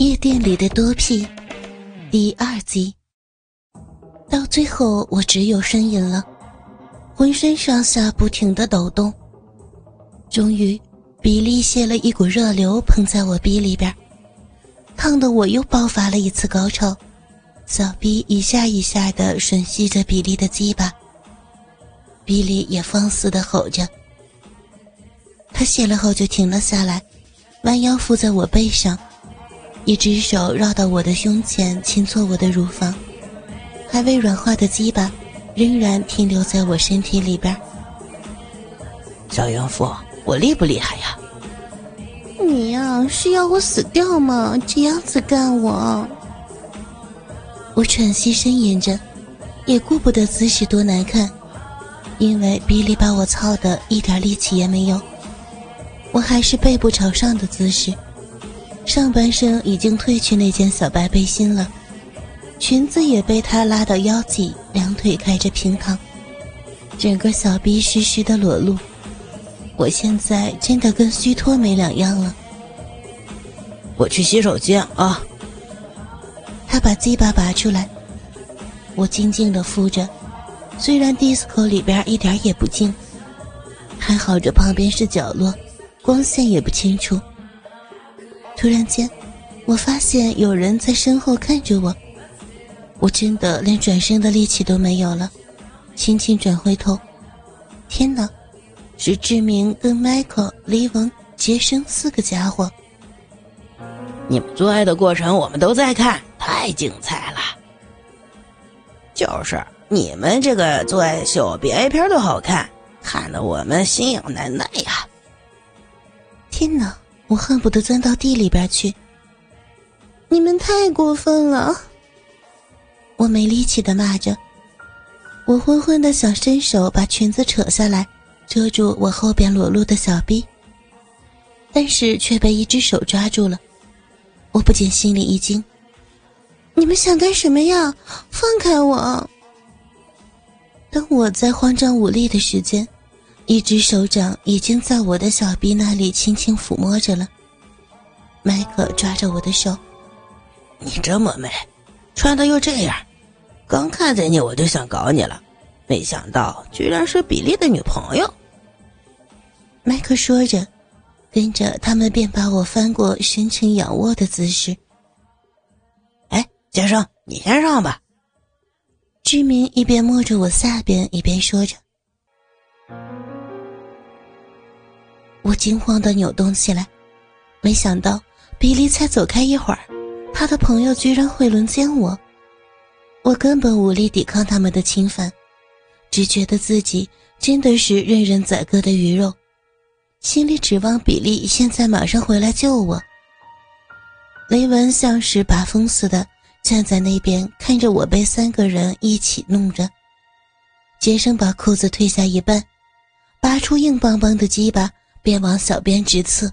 夜店里的多屁第二集，到最后我只有呻吟了，浑身上下不停的抖动。终于，比利泄了一股热流喷在我逼里边，烫得我又爆发了一次高潮，小逼一下一下的吮吸着比利的鸡巴，比利也放肆的吼着。他泄了后就停了下来，弯腰附在我背上。一只手绕到我的胸前，轻搓我的乳房，还未软化的鸡巴仍然停留在我身体里边。小淫妇，我厉不厉害呀？你呀，是要我死掉吗？这样子干我？我喘息呻吟着，也顾不得姿势多难看，因为比利把我操的一点力气也没有，我还是背部朝上的姿势。上半身已经褪去那件小白背心了，裙子也被他拉到腰际，两腿开着平躺，整个小臂湿湿的裸露。我现在真的跟虚脱没两样了。我去洗手间啊。他把鸡巴拔出来，我静静的敷着，虽然 disco 里边一点也不静，还好这旁边是角落，光线也不清楚。突然间，我发现有人在身后看着我，我真的连转身的力气都没有了，轻轻转回头，天哪，是志明跟 Michael、李文、杰生四个家伙。你们做爱的过程我们都在看，太精彩了。就是你们这个做爱秀比 A 片都好看，看得我们心痒难耐呀。天哪！我恨不得钻到地里边去！你们太过分了！我没力气的骂着，我昏昏的想伸手把裙子扯下来，遮住我后边裸露的小臂，但是却被一只手抓住了。我不禁心里一惊：你们想干什么呀？放开我！当我在慌张无力的时间。一只手掌已经在我的小臂那里轻轻抚摸着了。迈克抓着我的手：“你这么美，穿的又这样，刚看见你我就想搞你了，没想到居然是比利的女朋友。”迈克说着，跟着他们便把我翻过深情仰卧的姿势。哎，杰生，你先上吧。志明一边摸着我下边，一边说着。我惊慌的扭动起来，没想到比利才走开一会儿，他的朋友居然会轮奸我。我根本无力抵抗他们的侵犯，只觉得自己真的是任人宰割的鱼肉，心里指望比利现在马上回来救我。雷文像是把风似的站在那边，看着我被三个人一起弄着。杰生把裤子褪下一半，拔出硬邦邦的鸡巴。便往小编直刺。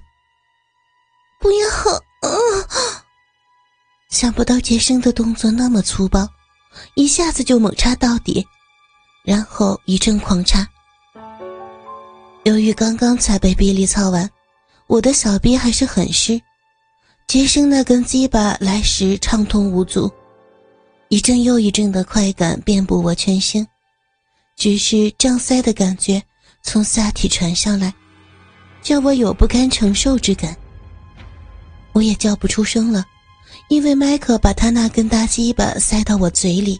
不要！想不到杰生的动作那么粗暴，一下子就猛插到底，然后一阵狂插。由于刚刚才被比利操完，我的小臂还是很湿，杰生那根鸡巴来时畅通无阻，一阵又一阵的快感遍布我全身，只是胀塞的感觉从下体传上来。叫我有不堪承受之感，我也叫不出声了，因为麦克把他那根大鸡巴塞到我嘴里。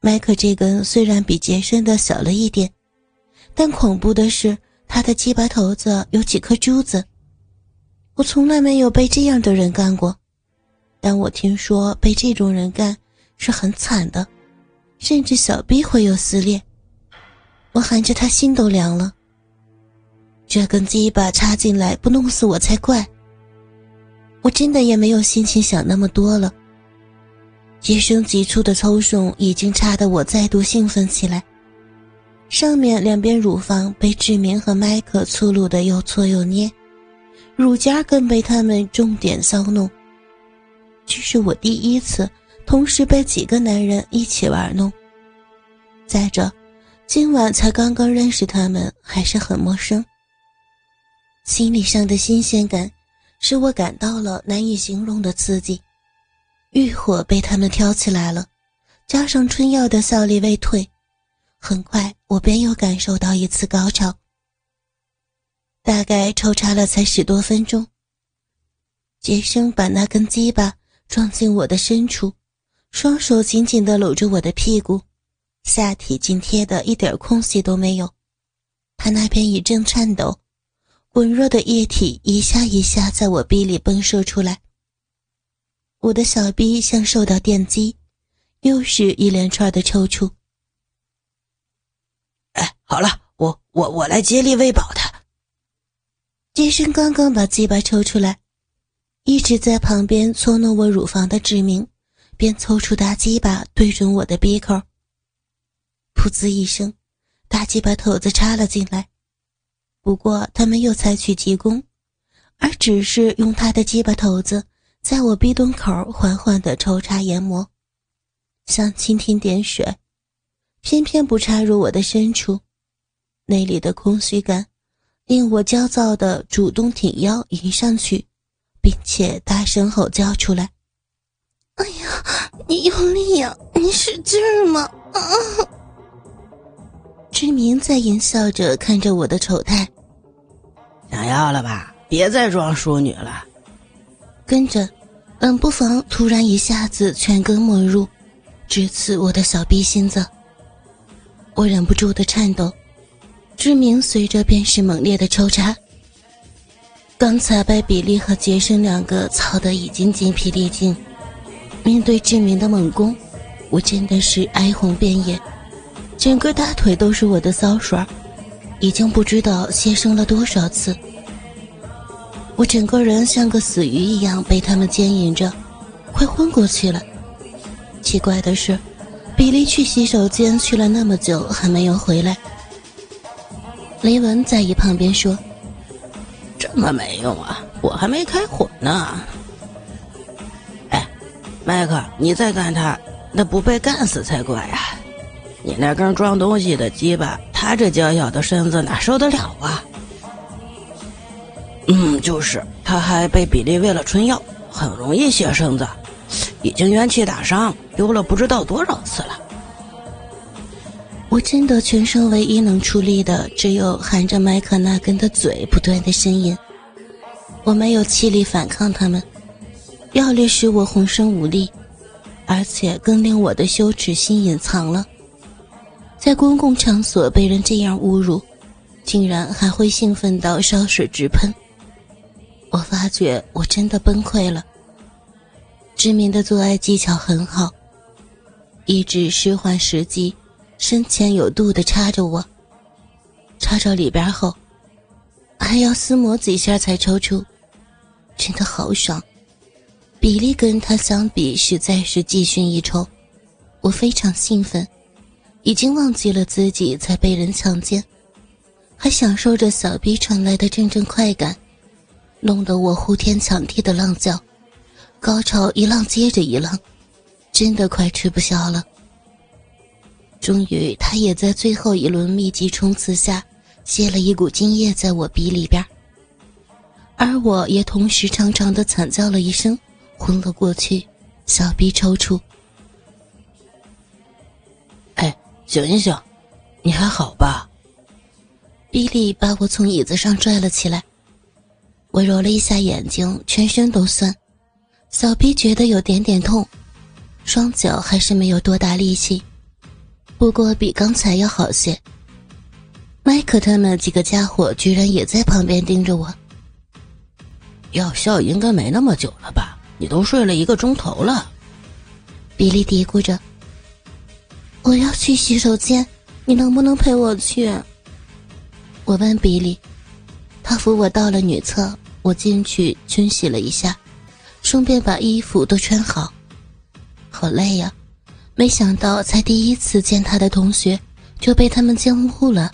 麦克这根虽然比杰森的小了一点，但恐怖的是他的鸡巴头子有几颗珠子。我从来没有被这样的人干过，但我听说被这种人干是很惨的，甚至小臂会有撕裂。我含着他心都凉了。这根鸡巴插进来不弄死我才怪！我真的也没有心情想那么多了。杰生急促的抽送已经差得我再度兴奋起来，上面两边乳房被志明和麦克粗鲁的又搓又捏，乳尖更被他们重点骚弄。这是我第一次同时被几个男人一起玩弄。再者，今晚才刚刚认识他们，还是很陌生。心理上的新鲜感，使我感到了难以形容的刺激。欲火被他们挑起来了，加上春药的效力未退，很快我便又感受到一次高潮。大概抽插了才十多分钟，杰生把那根鸡巴撞进我的深处，双手紧紧地搂着我的屁股，下体紧贴的一点空隙都没有。他那边一阵颤抖，滚弱的液体一下一下在我逼里迸射出来。我的小逼像受到电击，又是一连串的抽搐。哎，好了，我我我来接力喂饱他。杰森刚刚把鸡巴抽出来，一直在旁边搓弄我乳房的志明，便抽出大鸡巴对准我的鼻口。噗呲一声，大鸡巴头子插了进来。不过他没有采取急攻，而只是用他的鸡巴头子在我鼻洞口缓缓地抽插研磨，像蜻蜓点水，偏偏不插入我的深处，那里的空虚感。令我焦躁的主动挺腰迎上去，并且大声吼叫出来：“哎呀，你用力呀，你使劲儿嘛！”啊！志明在淫笑着看着我的丑态，想要了吧？别再装淑女了。跟着，冷不防突然一下子全根没入，直刺我的小逼心子，我忍不住的颤抖。志明随着便是猛烈的抽插。刚才被比利和杰森两个操得已经精疲力尽，面对志明的猛攻，我真的是哀鸿遍野，整个大腿都是我的骚水，已经不知道牺牲了多少次。我整个人像个死鱼一样被他们牵引着，快昏过去了。奇怪的是，比利去洗手间去了那么久还没有回来。雷文在一旁边说：“这么没用啊，我还没开火呢。”哎，麦克，你再干他，那不被干死才怪啊！你那根装东西的鸡巴，他这娇小的身子哪受得了啊？嗯，就是，他还被比利喂了春药，很容易泄身子，已经元气大伤，丢了不知道多少次了。我真的全身唯一能出力的，只有含着麦克那根的嘴不断的呻吟。我没有气力反抗他们，药力使我浑身无力，而且更令我的羞耻心隐藏了。在公共场所被人这样侮辱，竟然还会兴奋到烧水直喷。我发觉我真的崩溃了。知名的做爱技巧很好，一直时缓时机。深浅有度的插着我，插着里边后，还要撕磨几下才抽出，真的好爽。比利跟他相比实在是技逊一筹，我非常兴奋，已经忘记了自己在被人强奸，还享受着小逼传来的阵阵快感，弄得我呼天抢地的浪叫，高潮一浪接着一浪，真的快吃不消了。终于，他也在最后一轮密集冲刺下泄了一股精液在我鼻里边，而我也同时长长的惨叫了一声，昏了过去，小鼻抽搐。醒一醒，你还好吧？比利把我从椅子上拽了起来，我揉了一下眼睛，全身都酸，小臂觉得有点点痛，双脚还是没有多大力气。不过比刚才要好些。麦克他们几个家伙居然也在旁边盯着我。药效应该没那么久了吧？你都睡了一个钟头了。比利嘀咕着：“我要去洗手间，你能不能陪我去？”我问比利，他扶我到了女厕，我进去清洗了一下，顺便把衣服都穿好。好累呀。没想到，才第一次见他的同学，就被他们奸污了。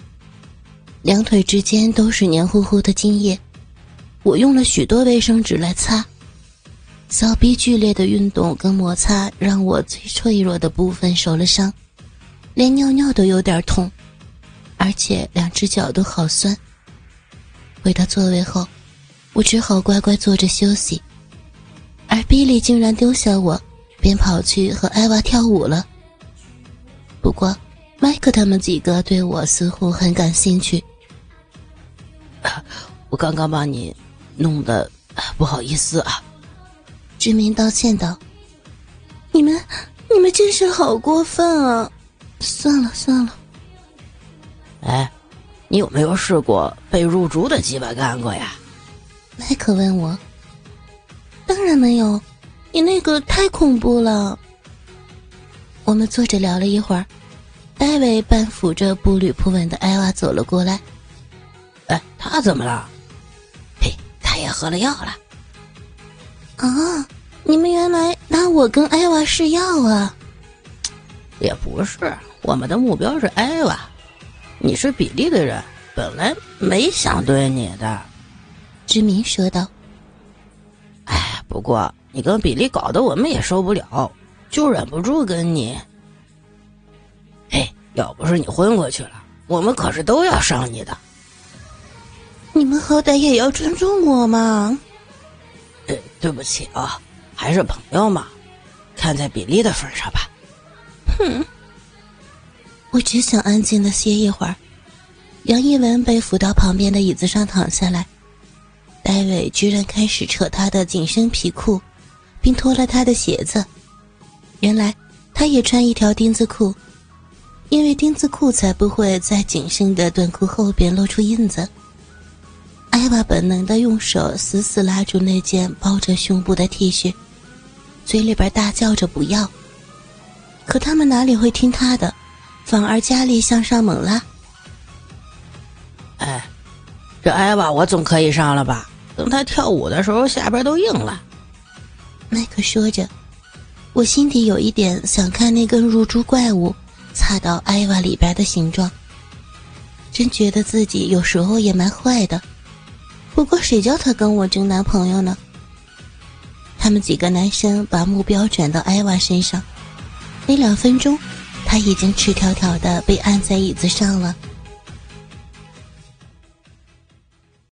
两腿之间都是黏糊糊的精液，我用了许多卫生纸来擦。小臂剧烈的运动跟摩擦，让我最脆弱的部分受了伤，连尿尿都有点痛，而且两只脚都好酸。回到座位后，我只好乖乖坐着休息。而比利竟然丢下我，便跑去和艾娃跳舞了。不过，麦克他们几个对我似乎很感兴趣。我刚刚把你弄得不好意思啊。志明道歉道：“你们，你们真是好过分啊！算了算了。”哎，你有没有试过被入猪的鸡巴干过呀？麦克问我。当然没有，你那个太恐怖了。我们坐着聊了一会儿，戴维半扶着步履不稳的艾娃走了过来。哎，他怎么了？嘿，他也喝了药了。啊，你们原来拿我跟艾娃试药啊？也不是，我们的目标是艾娃。你是比利的人，本来没想对你的。知明说道。哎，不过你跟比利搞得我们也受不了，就忍不住跟你。哎，要不是你昏过去了，我们可是都要伤你的。你们好歹也要尊重我嘛。呃，对不起啊，还是朋友嘛，看在比利的份上吧。哼。我只想安静的歇一会儿。杨一文被扶到旁边的椅子上躺下来，戴伟居然开始扯他的紧身皮裤，并脱了他的鞋子。原来他也穿一条丁字裤，因为丁字裤才不会在紧身的短裤后边露出印子。艾娃本能的用手死死拉住那件包着胸部的 T 恤，嘴里边大叫着不要。可他们哪里会听他的？反而加力向上猛拉。哎，这艾娃我总可以上了吧？等他跳舞的时候，下边都硬了。麦克说着，我心底有一点想看那根入珠怪物擦到艾娃里边的形状。真觉得自己有时候也蛮坏的。不过谁叫他跟我争男朋友呢？他们几个男生把目标转到艾娃身上，没两分钟。他已经赤条条的被按在椅子上了。